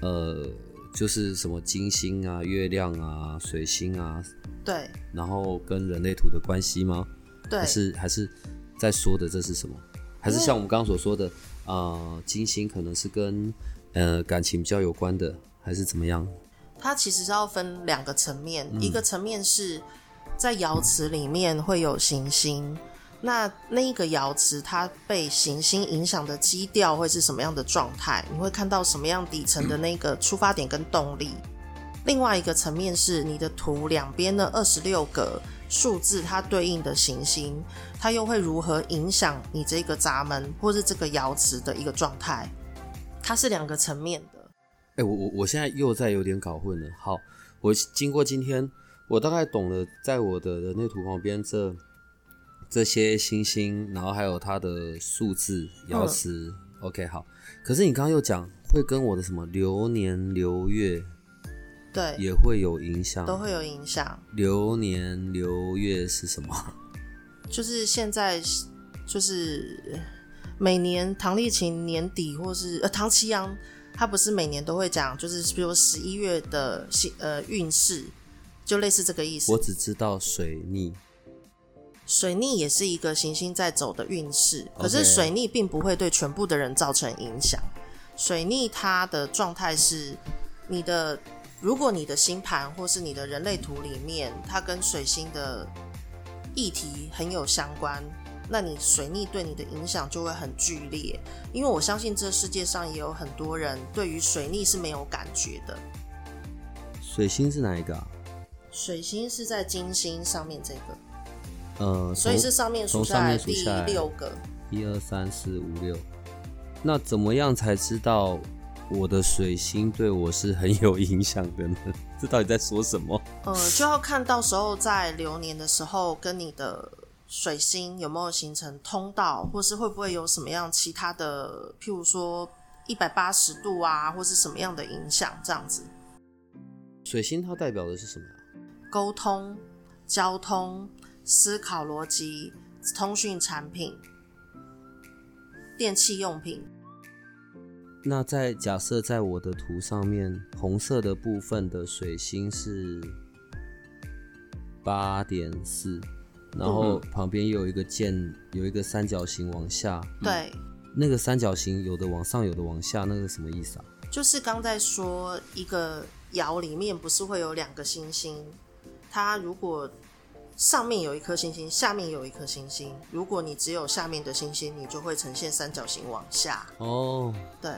呃，就是什么金星啊、月亮啊、水星啊，对然后跟人类图的关系吗？对还是还是在说的这是什么？还是像我们刚刚所说的，呃，金星可能是跟呃感情比较有关的，还是怎么样？它其实是要分两个层面，一个层面是在瑶池里面会有行星，那那一个瑶池它被行星影响的基调会是什么样的状态？你会看到什么样底层的那个出发点跟动力？另外一个层面是你的图两边的二十六个数字，它对应的行星，它又会如何影响你这个闸门或是这个瑶池的一个状态？它是两个层面的。哎、我我我现在又在有点搞混了。好，我经过今天，我大概懂了，在我的人类图旁边这这些星星，然后还有它的数字瑶池。OK，好。可是你刚刚又讲会跟我的什么流年流月对，也会有影响，都会有影响。流年流月是什么？就是现在，就是每年唐立琴年底或是呃唐奇阳，他不是每年都会讲，就是比如十一月的星呃运势，就类似这个意思我。只知道水逆。水逆也是一个行星在走的运势，可是水逆并不会对全部的人造成影响。水逆它的状态是你的，如果你的星盘或是你的人类图里面，它跟水星的议题很有相关，那你水逆对你的影响就会很剧烈。因为我相信这世界上也有很多人对于水逆是没有感觉的。水星是哪一个啊？水星是在金星上面这个，呃，所以是上面数下来第六个。一二三四五六。那怎么样才知道我的水星对我是很有影响的呢？这到底在说什么？呃，就要看到时候在流年的时候，跟你的水星有没有形成通道，或是会不会有什么样其他的，譬如说一百八十度啊，或是什么样的影响，这样子。水星它代表的是什么呀？沟通、交通、思考逻辑、通讯产品、电器用品。那在假设在我的图上面，红色的部分的水星是八点四，然后旁边又有一个箭，有一个三角形往下。对，那个三角形有的往上，有的往下，那个什么意思啊？就是刚在说一个爻里面不是会有两个星星，它如果上面有一颗星星，下面有一颗星星，如果你只有下面的星星，你就会呈现三角形往下。哦，对，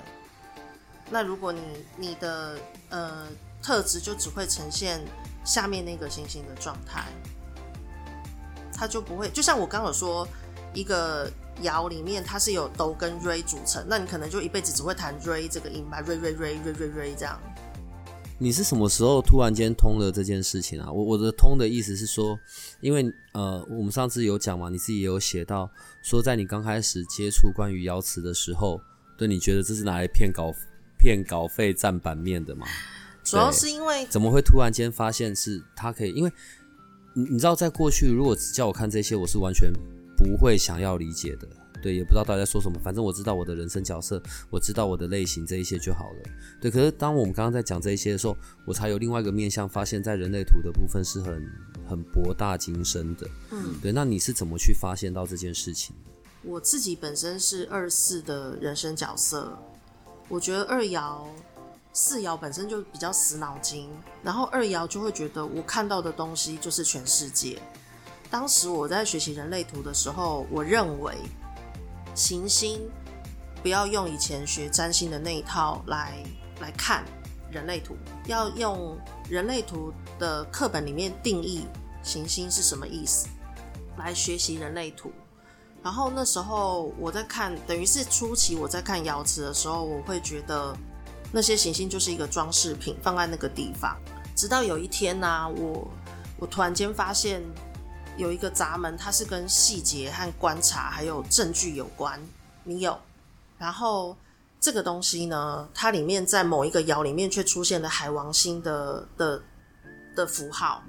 那如果你你的呃特质就只会呈现下面那个星星的状态，它就不会就像我刚刚有说，一个爻里面它是有哆跟瑞组成，那你可能就一辈子只会弹瑞这个音吧，瑞瑞瑞瑞瑞瑞这样。你是什么时候突然间通了这件事情啊？我我的通的意思是说，因为呃，我们上次有讲嘛，你自己也有写到，说在你刚开始接触关于爻辞的时候，对你觉得这是拿来骗稿骗稿费占版面的吗？主要是因为怎么会突然间发现是他可以？因为你你知道，在过去如果只叫我看这些，我是完全不会想要理解的。对，也不知道大家说什么，反正我知道我的人生角色，我知道我的类型这一些就好了。对，可是当我们刚刚在讲这一些的时候，我才有另外一个面向，发现在人类图的部分是很很博大精深的。嗯，对，那你是怎么去发现到这件事情？我自己本身是二四的人生角色，我觉得二爻、四爻本身就比较死脑筋，然后二爻就会觉得我看到的东西就是全世界。当时我在学习人类图的时候，我认为。行星不要用以前学占星的那一套来来看人类图，要用人类图的课本里面定义行星是什么意思来学习人类图。然后那时候我在看，等于是初期我在看瑶池的时候，我会觉得那些行星就是一个装饰品，放在那个地方。直到有一天呢，我我突然间发现。有一个闸门，它是跟细节和观察还有证据有关。你有，然后这个东西呢，它里面在某一个窑里面却出现了海王星的的的符号。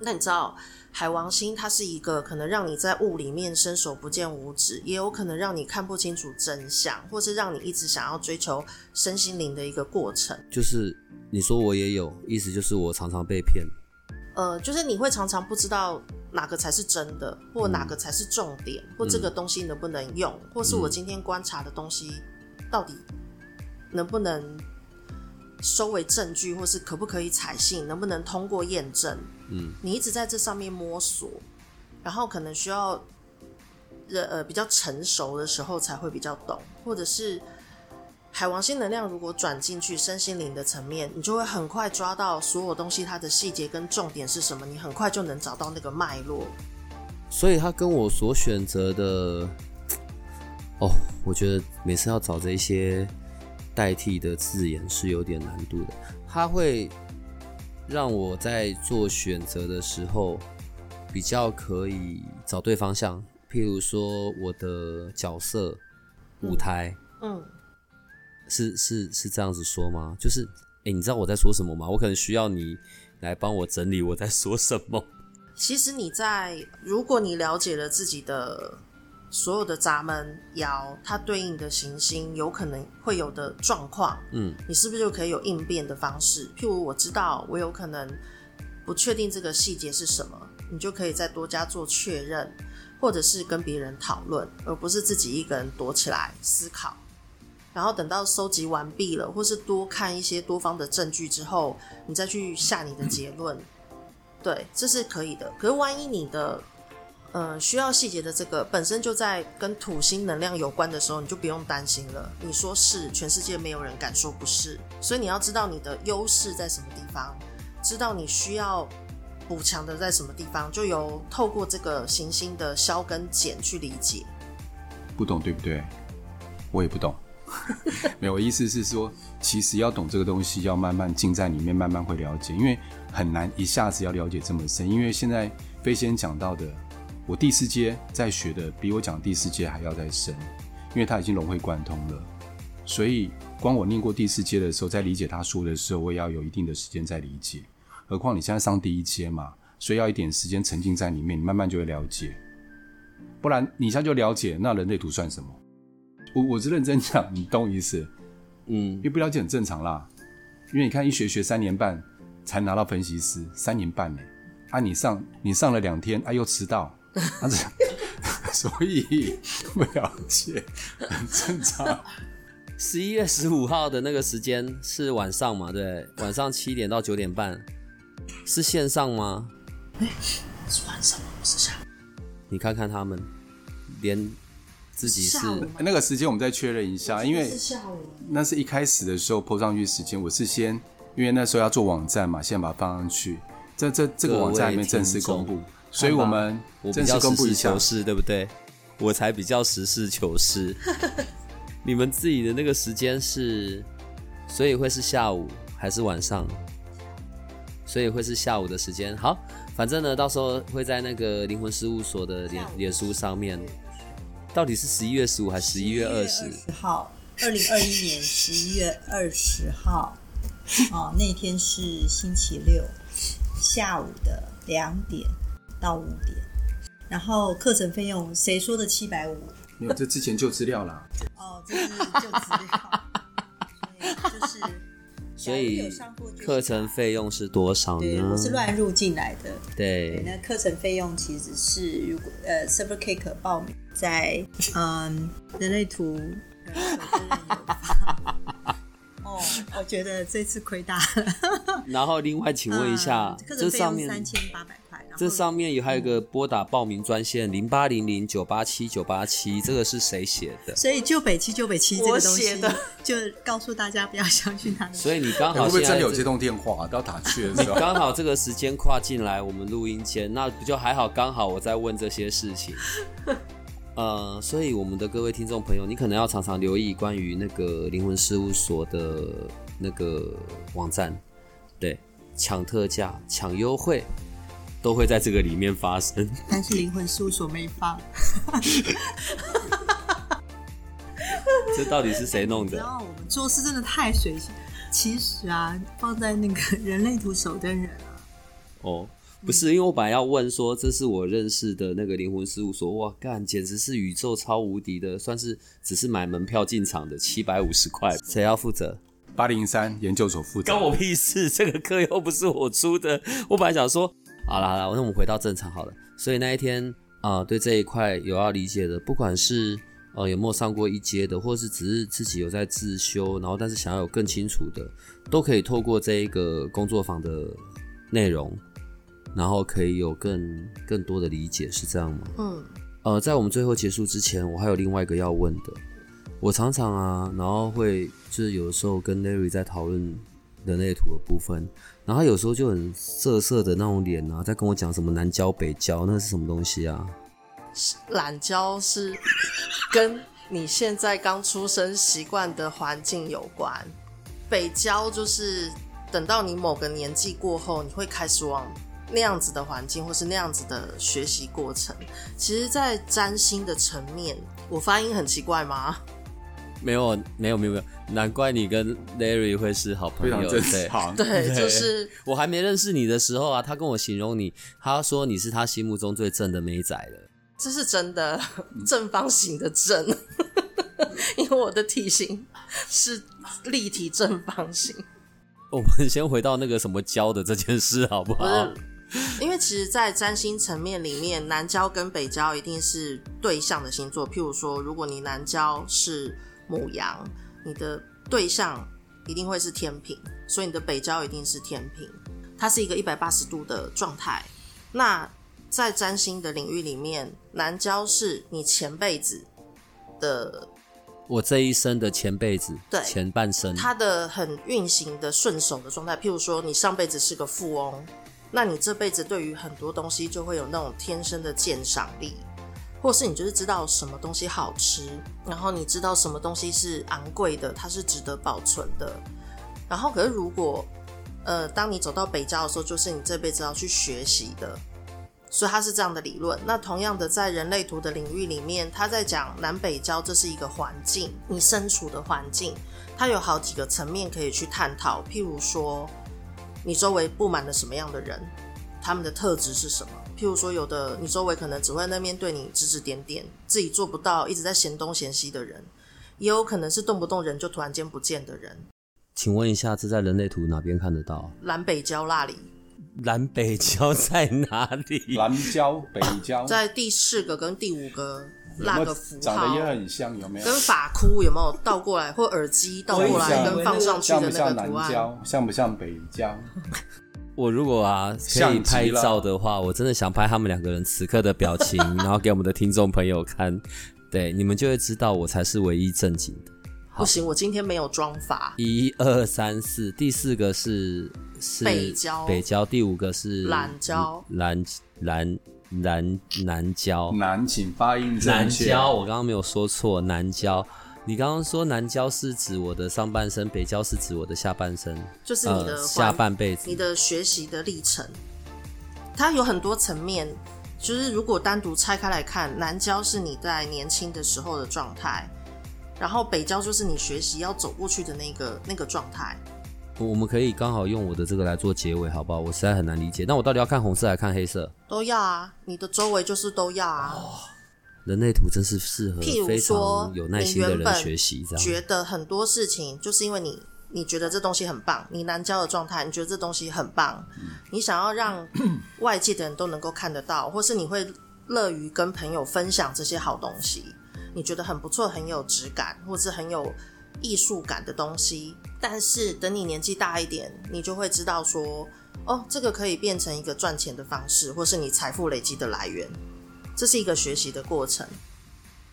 那你知道海王星它是一个可能让你在雾里面伸手不见五指，也有可能让你看不清楚真相，或是让你一直想要追求身心灵的一个过程。就是你说我也有，意思就是我常常被骗。呃，就是你会常常不知道。哪个才是真的，或哪个才是重点，或这个东西能不能用，或是我今天观察的东西到底能不能收为证据，或是可不可以采信，能不能通过验证？嗯，你一直在这上面摸索，然后可能需要呃呃比较成熟的时候才会比较懂，或者是。海王星能量如果转进去身心灵的层面，你就会很快抓到所有东西它的细节跟重点是什么，你很快就能找到那个脉络。所以，他跟我所选择的，哦，我觉得每次要找这些代替的字眼是有点难度的。他会让我在做选择的时候比较可以找对方向，譬如说我的角色、舞台，嗯。是是是这样子说吗？就是，哎，你知道我在说什么吗？我可能需要你来帮我整理我在说什么。其实你在，如果你了解了自己的所有的闸门爻，它对应的行星有可能会有的状况，嗯，你是不是就可以有应变的方式？譬如我知道我有可能不确定这个细节是什么，你就可以再多加做确认，或者是跟别人讨论，而不是自己一个人躲起来思考。然后等到收集完毕了，或是多看一些多方的证据之后，你再去下你的结论。对，这是可以的。可是万一你的呃需要细节的这个本身就在跟土星能量有关的时候，你就不用担心了。你说是，全世界没有人敢说不是。所以你要知道你的优势在什么地方，知道你需要补强的在什么地方，就由透过这个行星的消跟减去理解。不懂对不对？我也不懂。没有，我意思是说，其实要懂这个东西，要慢慢浸在里面，慢慢会了解，因为很难一下子要了解这么深。因为现在飞仙讲到的，我第四阶在学的，比我讲第四阶还要再深，因为他已经融会贯通了。所以，光我念过第四阶的时候，在理解他说的时候，我也要有一定的时间在理解。何况你现在上第一阶嘛，所以要一点时间沉浸在里面，你慢慢就会了解。不然你一下就了解，那人类图算什么？我我是认真讲，你懂意思？嗯，因为不了解很正常啦。因为你看一学学三年半才拿到分析师，三年半呢，啊，你上你上了两天，啊又迟到，啊这，所以不了解很正常。十一月十五号的那个时间是晚上嘛？对，晚上七点到九点半，是线上吗？哎，是晚上吗？不是下。你看看他们，连。自己是那个时间，我们再确认一下，因为是下午。那是一开始的时候 PO 上去时间，我是先因为那时候要做网站嘛，先把它放上去。这这这个网站还没正式公布，所以我们我比正式较公布一下实事求。是，对不对？我才比较实事求是。你们自己的那个时间是，所以会是下午还是晚上？所以会是下午的时间。好，反正呢，到时候会在那个灵魂事务所的脸脸书上面，到底是十一月十五还是十一月二十？号，二零二一年十一月二十号，哦，那天是星期六下午的两点到五点，然后课程费用谁说的七百五？没有，这之前就资料啦。哦，这是就资料，对，就是所以课程费用是多少对，呢我？是乱入进来的。对，对，那课程费用其实是如果呃 Server Cake 报名在嗯人类图哦，我觉得这次亏大了。然后另外请问一下，嗯课这上面程费用三千八百这上面有还有一个拨打报名专线零八零零九八七九八七，这个是谁写的？所以旧北七旧北七这我个东西写的，就告诉大家不要相信他的。所以你刚会好不会真的有接通电话、到打去的时候？刚好这个时间跨进来我们录音间，那不就还好？刚好我在问这些事情。呃，所以我们的各位听众朋友，你可能要常常留意关于那个灵魂事务所的那个网站，对，抢特价、抢优惠，都会在这个里面发生。但是灵魂事务所没放，这到底是谁弄的？然后我们做事真的太随性。其实啊，放在那个人类图守灯人啊，哦，不是，因为我本来要问说，这是我认识的那个灵魂事务所，哇，干，简直是宇宙超无敌的，算是只是买门票进场的七百五十块，谁要负责？八零三研究所负责。关我屁事，这个课又不是我出的。我本来想说，好了好了，那我们回到正常好了。所以那一天啊、呃对这一块有要理解的，不管是呃有没有上过一阶的，或是只是自己有在自修，然后但是想要有更清楚的，都可以透过这一个工作坊的内容，然后可以有更更多的理解，是这样吗？嗯，呃，在我们最后结束之前，我还有另外一个要问的。我常常啊，然后会就是有的时候跟 Larry 在讨论人类图的部分，然后他有时候就很涩涩的那种脸啊，在跟我讲什么南郊北郊，那是什么东西啊？懒郊是跟你现在刚出生习惯的环境有关，北郊就是等到你某个年纪过后，你会开始往那样子的环境或是那样子的学习过程。其实，在占星的层面，我发音很奇怪吗？没有，没有，没有，没有，难怪你跟 Larry 会是好朋友，非常正对。常。对，就是我还没认识你的时候啊，他跟我形容你，他说你是他心目中最正的美仔了。这是真的正方形的正，因为我的体型是立体正方形。我们先回到那个什么交的这件事好不不好？是，因为其实，在占星层面里面，南交跟北交一定是对象的星座。譬如说，如果你南交是母羊，你的对象一定会是天平，所以你的北交一定是天平，它是一个一百八十度的状态。那在占星的领域里面，南交是你前辈子的我这一生的前辈子，对前半生，它的很运行的顺手的状态。譬如说，你上辈子是个富翁，那你这辈子对于很多东西就会有那种天生的鉴赏力，或是你就是知道什么东西好吃，然后你知道什么东西是昂贵的，它是值得保存的。然后，可是如果呃，当你走到北郊的时候，就是你这辈子要去学习的。所以它是这样的理论。那同样的，在人类图的领域里面，他在讲南北交，这是一个环境，你身处的环境，它有好几个层面可以去探讨。譬如说，你周围布满了什么样的人，他们的特质是什么？譬如说，有的你周围可能只会在那边对你指指点点，自己做不到，一直在嫌东嫌西的人，也有可能是动不动人就突然间不见的人。请问一下，这在人类图哪边看得到？南北交那里，南北交在哪里？南交、北交，在第四个跟第五个那个符号长得也很像，有没有？跟法箍有没有倒过来，或耳机倒过来跟放上去的那像不像个图案？南郊？像不像北郊？我如果啊可以拍照的话，我真的想拍他们两个人此刻的表情，然后给我们的听众朋友看，对，你们就会知道我才是唯一正经的。不行，我今天没有妆法。一二三四，第四个是是北郊北郊，第五个是懒胶蓝蓝蓝南郊，南，请发音正南。郊，我刚刚没有说错，南郊。你刚刚说南郊是指我的上半身，北郊是指我的下半身，就是你的呃、下半辈子你。的学习的历程，它有很多层面。就是如果单独拆开来看，南郊是你在年轻的时候的状态，然后北郊就是你学习要走过去的那个那个状态。我们可以刚好用我的这个来做结尾，好不好？我实在很难理解。那我到底要看红色还是看黑色？都要啊，你的周围就是都要啊。人类图真是适合譬如非说常有耐你心的人原本学习，这样。觉得很多事情就是因为你你觉得这东西很棒，你南郊的状态，你觉得这东西很棒，你想要让 外界的人都能够看得到，或是你会乐于跟朋友分享这些好东西，你觉得很不错，很有质感，或是很有艺术感的东西。但是等你年纪大一点，你就会知道说，哦，这个可以变成一个赚钱的方式，或是你财富累积的来源。这是一个学习的过程。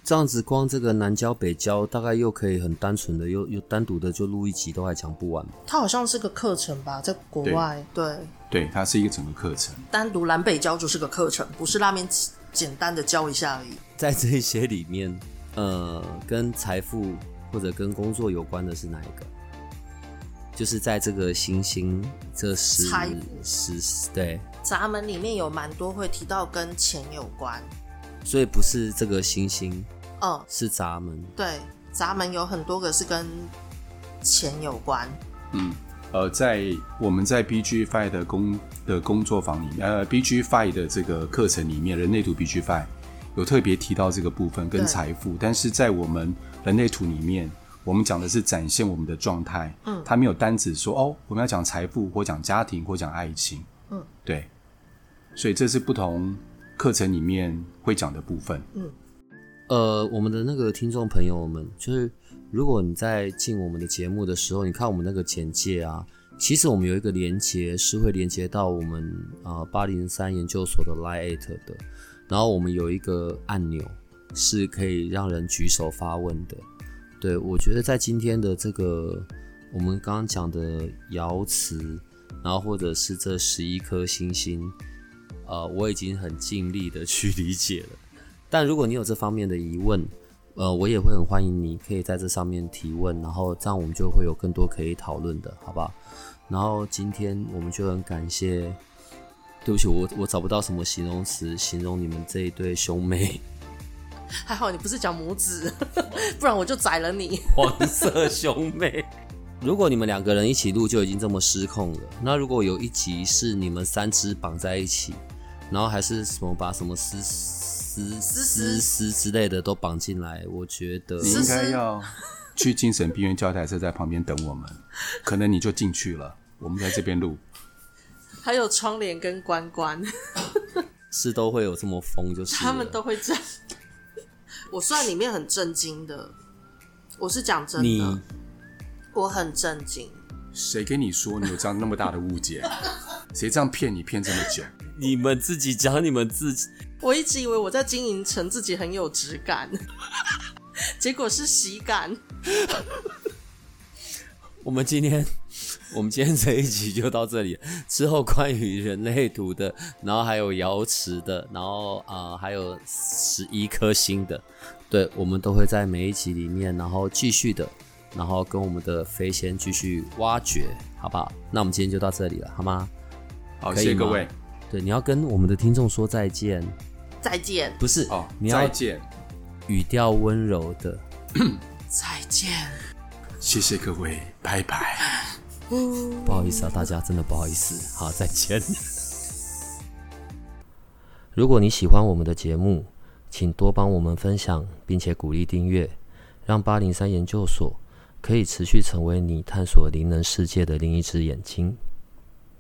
这样子，光这个南郊北郊，大概又可以很单纯的，又又单独的就录一集，都还讲不完。它好像是个课程吧，在国外，对，对，它是一个整个课程。单独南北郊就是个课程，不是拉面简单的教一下而已。在这些里面，呃，跟财富或者跟工作有关的是哪一个？就是在这个星星这十财十对，闸门里面有蛮多会提到跟钱有关，所以不是这个星星，嗯，是闸门。对，闸门有很多个是跟钱有关，嗯呃，在我们在 BG Five 的工的工作坊里面，呃，BG Five 的这个课程里面，人类图 BG Five 有特别提到这个部分跟财富，但是在我们人类图里面，我们讲的是展现我们的状态，嗯，他没有单指说哦，我们要讲财富或讲家庭或讲爱情，嗯，对，所以这是不同课程里面会讲的部分，嗯呃，我们的那个听众朋友们，就是如果你在进我们的节目的时候，你看我们那个简介啊，其实我们有一个连接是会连接到我们啊八零三研究所的 Line at 的，然后我们有一个按钮是可以让人举手发问的。对我觉得在今天的这个我们刚刚讲的瑶池，然后或者是这十一颗星星，呃，我已经很尽力的去理解了。但如果你有这方面的疑问，呃，我也会很欢迎你可以在这上面提问，然后这样我们就会有更多可以讨论的，好不好？然后今天我们就很感谢，对不起，我我找不到什么形容词形容你们这一对兄妹，还好你不是讲母子，不然我就宰了你。黄色兄妹。如果你们两个人一起录就已经这么失控了，那如果有一集是你们三只绑在一起，然后还是什么把什么丝丝丝丝之类的都绑进来，我觉得你应该要去精神病院叫一台车在旁边等我们，可能你就进去了，我们在这边录。还有窗帘跟关关，是都会有这么疯，就是他们都会这样。我算里面很震惊的，我是讲真你的，我很震惊。谁跟你说你有这样那么大的误解？谁这样骗你骗这么久？你们自己讲你们自己，我一直以为我在经营成自己很有质感，结果是喜感。我们今天我们今天这一集就到这里，之后关于人类图的，然后还有瑶池的，然后啊、呃还有十一颗星的，对，我们都会在每一集里面，然后继续的，然后跟我们的飞仙继续挖掘，好不好？那我们今天就到这里了，好吗？好，谢谢各位。对，你要跟我们的听众说再见，再见，不是哦，你要再见，语调温柔的。再见。谢谢各位，拜拜。不好意思啊，大家真的不好意思。好，再见。如果你喜欢我们的节目，请多帮我们分享，并且鼓励订阅，让八零三研究所可以持续成为你探索灵能世界的另一只眼睛。